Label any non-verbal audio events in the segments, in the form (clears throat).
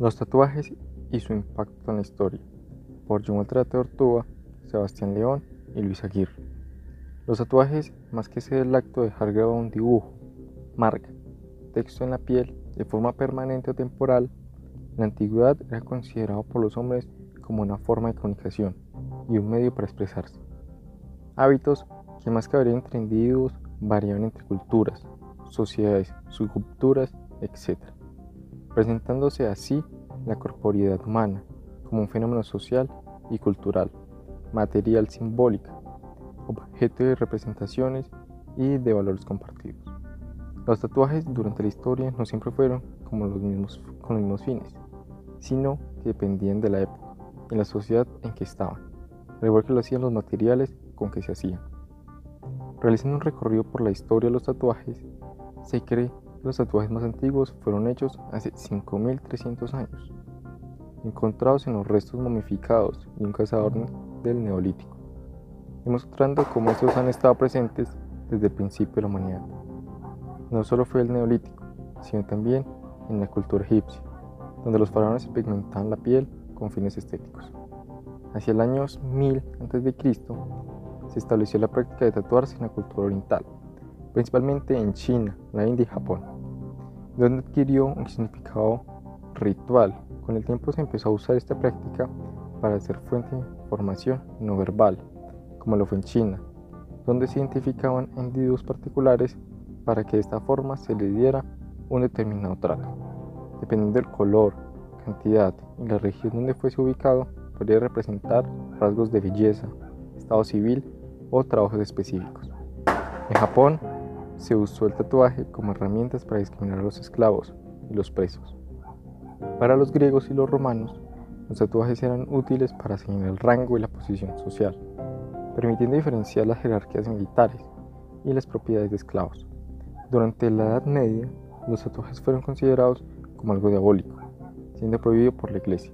Los tatuajes y su impacto en la historia, por Walter Ortúa, Sebastián León y Luis Aguirre. Los tatuajes, más que ser el acto de dejar grabado un dibujo, marca, texto en la piel de forma permanente o temporal, en la antigüedad era considerado por los hombres como una forma de comunicación y un medio para expresarse. Hábitos que más que entre individuos, variaban entre culturas, sociedades, subculturas, etc., presentándose así la corporeidad humana como un fenómeno social y cultural, material simbólica, objeto de representaciones y de valores compartidos. Los tatuajes durante la historia no siempre fueron como los mismos, con los mismos fines, sino que dependían de la época y la sociedad en que estaban, al igual que lo hacían los materiales con que se hacían. Realizando un recorrido por la historia de los tatuajes, se cree los tatuajes más antiguos fueron hechos hace 5.300 años, encontrados en los restos momificados de un cazador del Neolítico, demostrando cómo estos han estado presentes desde el principio de la humanidad. No solo fue el Neolítico, sino también en la cultura egipcia, donde los faraones pigmentaban la piel con fines estéticos. Hacia el año 1000 a.C. se estableció la práctica de tatuarse en la cultura oriental, principalmente en China, la India y Japón, donde adquirió un significado ritual. Con el tiempo se empezó a usar esta práctica para ser fuente de información no verbal, como lo fue en China, donde se identificaban individuos particulares para que de esta forma se le diera un determinado trato. Dependiendo del color, cantidad y la región donde fuese ubicado, podría representar rasgos de belleza, estado civil o trabajos específicos. En Japón se usó el tatuaje como herramientas para discriminar a los esclavos y los presos. Para los griegos y los romanos, los tatuajes eran útiles para señalar el rango y la posición social, permitiendo diferenciar las jerarquías militares y las propiedades de esclavos. Durante la Edad Media, los tatuajes fueron considerados como algo diabólico, siendo prohibido por la Iglesia,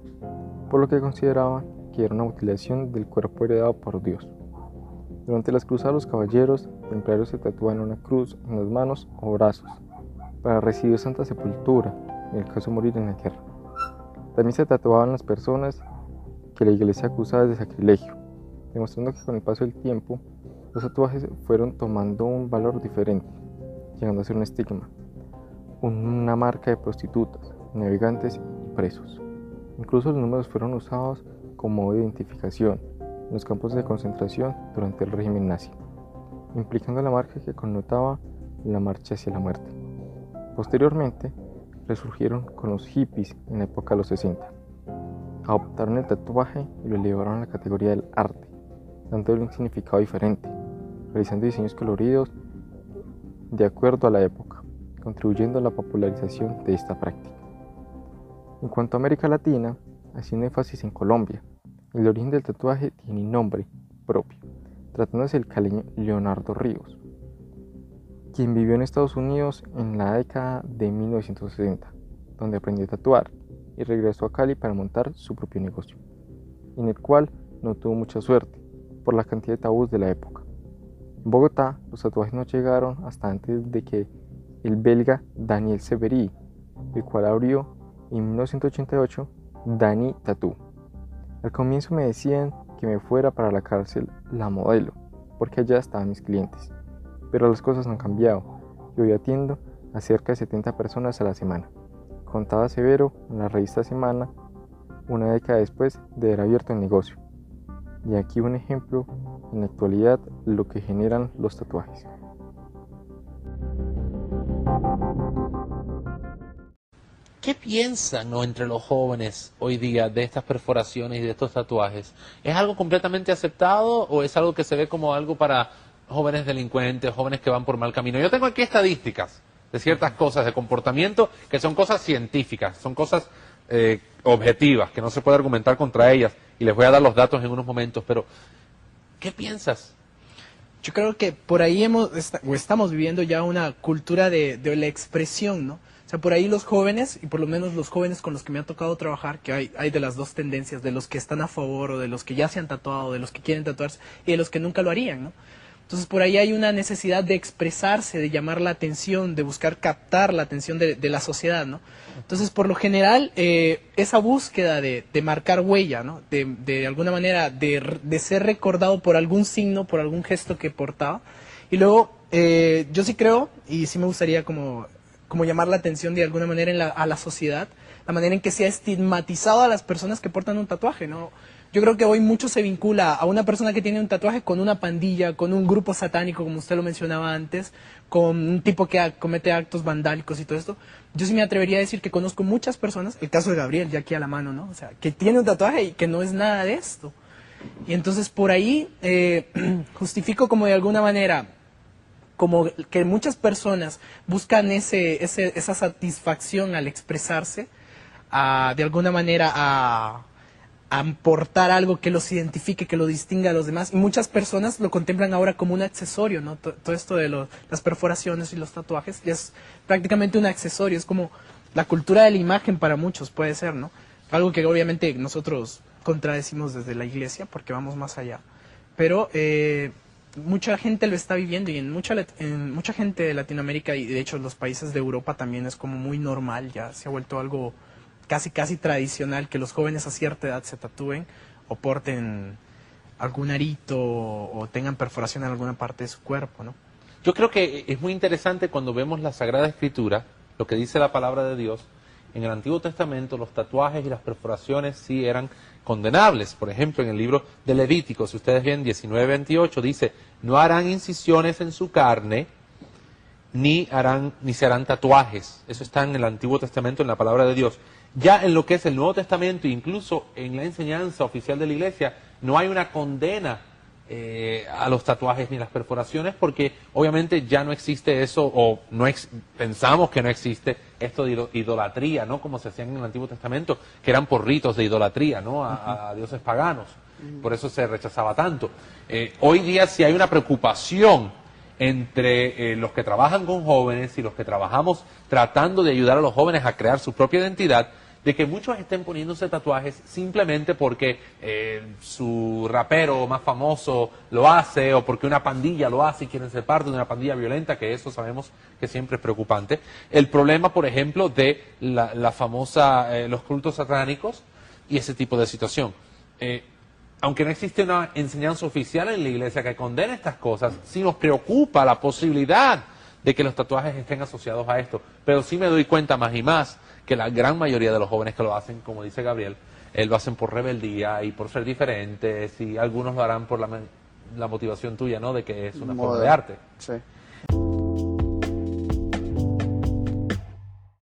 por lo que consideraban que era una mutilación del cuerpo heredado por Dios. Durante las cruzadas los caballeros templarios se tatuaban una cruz en las manos o brazos para recibir santa sepultura en el caso de morir en la guerra. También se tatuaban las personas que la iglesia acusaba de sacrilegio, demostrando que con el paso del tiempo los tatuajes fueron tomando un valor diferente, llegando a ser un estigma, una marca de prostitutas, navegantes y presos. Incluso los números fueron usados como identificación en los campos de concentración durante el régimen nazi, implicando la marca que connotaba la marcha hacia la muerte. Posteriormente, resurgieron con los hippies en la época de los 60. Adoptaron el tatuaje y lo elevaron a la categoría del arte, dándole un significado diferente, realizando diseños coloridos de acuerdo a la época, contribuyendo a la popularización de esta práctica. En cuanto a América Latina, haciendo énfasis en Colombia, el origen del tatuaje tiene nombre propio, tratándose del caleño Leonardo Ríos, quien vivió en Estados Unidos en la década de 1960, donde aprendió a tatuar y regresó a Cali para montar su propio negocio, en el cual no tuvo mucha suerte por la cantidad de tabús de la época. En Bogotá, los tatuajes no llegaron hasta antes de que el belga Daniel Severi, el cual abrió en 1988 Dani Tattoo. Al comienzo me decían que me fuera para la cárcel la modelo, porque allá estaban mis clientes. Pero las cosas han cambiado y hoy atiendo a cerca de 70 personas a la semana. Contaba Severo en la revista Semana una década después de haber abierto el negocio. Y aquí un ejemplo en la actualidad lo que generan los tatuajes. ¿Qué piensan entre los jóvenes hoy día de estas perforaciones y de estos tatuajes? ¿Es algo completamente aceptado o es algo que se ve como algo para jóvenes delincuentes, jóvenes que van por mal camino? Yo tengo aquí estadísticas de ciertas cosas de comportamiento que son cosas científicas, son cosas eh, objetivas, que no se puede argumentar contra ellas, y les voy a dar los datos en unos momentos, pero ¿qué piensas? Yo creo que por ahí hemos, o estamos viviendo ya una cultura de, de, la expresión, ¿no? O sea, por ahí los jóvenes, y por lo menos los jóvenes con los que me ha tocado trabajar, que hay, hay de las dos tendencias, de los que están a favor o de los que ya se han tatuado, de los que quieren tatuarse y de los que nunca lo harían, ¿no? Entonces por ahí hay una necesidad de expresarse, de llamar la atención, de buscar captar la atención de, la sociedad, ¿no? Entonces por lo general eh, esa búsqueda de, marcar huella, ¿no? De, de alguna manera de, de, ser recordado por algún signo, por algún gesto que portaba. Y luego eh, yo sí creo, y sí me gustaría como, como llamar la atención de alguna manera a la sociedad, la manera en que se ha estigmatizado a las personas que portan un tatuaje, ¿no? Yo creo que hoy mucho se vincula a una persona que tiene un tatuaje con una pandilla, con un grupo satánico, como usted lo mencionaba antes, con un tipo que comete actos vandálicos y todo esto. Yo sí me atrevería a decir que conozco muchas personas, el caso de Gabriel, ya aquí a la mano, ¿no? O sea, que tiene un tatuaje y que no es nada de esto. Y entonces por ahí eh, (clears throat) justifico como de alguna manera como que muchas personas buscan ese, esa satisfacción al expresarse, de alguna manera a, aportar algo que los identifique, que lo distinga a los demás. Y muchas personas lo contemplan ahora como un accesorio, ¿no? Todo esto de las perforaciones y los tatuajes es prácticamente un accesorio, es como la cultura de la imagen para muchos, puede ser, ¿no? Algo que obviamente nosotros contradecimos desde la iglesia porque vamos más allá. Pero eh, mucha gente lo está viviendo y en mucha, en mucha gente de Latinoamérica y de hecho los países de Europa también es como muy normal, ya se ha vuelto algo casi casi tradicional que los jóvenes a cierta edad se tatúen o porten algún arito o, tengan perforación en alguna parte de su cuerpo, ¿no? Yo creo que es muy interesante cuando vemos la Sagrada Escritura, lo que dice la palabra de Dios. En el Antiguo Testamento los tatuajes y las perforaciones sí eran condenables. Por ejemplo, en el libro de Levítico, si ustedes ven 19-28, dice, no harán incisiones en su carne, ni harán, ni se harán tatuajes. Eso está en el Antiguo Testamento, en la palabra de Dios. Ya en lo que es el Nuevo Testamento, incluso en la enseñanza oficial de la Iglesia, no hay una condena eh, a los tatuajes ni las perforaciones porque obviamente ya no existe eso o no pensamos que no existe esto de idolatría, ¿no? Como se hacían en el Antiguo Testamento, que eran por ritos de idolatría, ¿no? A, dioses paganos. Por eso se rechazaba tanto. Eh, hoy día sí hay una preocupación entre eh, los que trabajan con jóvenes y los que trabajamos tratando de ayudar a los jóvenes a crear su propia identidad, de que muchos estén poniéndose tatuajes simplemente porque eh, su rapero más famoso lo hace o porque una pandilla lo hace y quieren ser parte de una pandilla violenta, que eso sabemos que siempre es preocupante. El problema, por ejemplo, de la, famosa, eh, los cultos satánicos y ese tipo de situación. Eh, aunque no existe una enseñanza oficial en la iglesia que condene estas cosas, sí nos preocupa la posibilidad de que los tatuajes estén asociados a esto. Pero sí me doy cuenta más y más que la gran mayoría de los jóvenes que lo hacen, como dice Gabriel, eh, lo hacen por rebeldía y por ser diferentes y algunos lo harán por la, la motivación tuya, ¿no? De que es una forma de arte. Sí.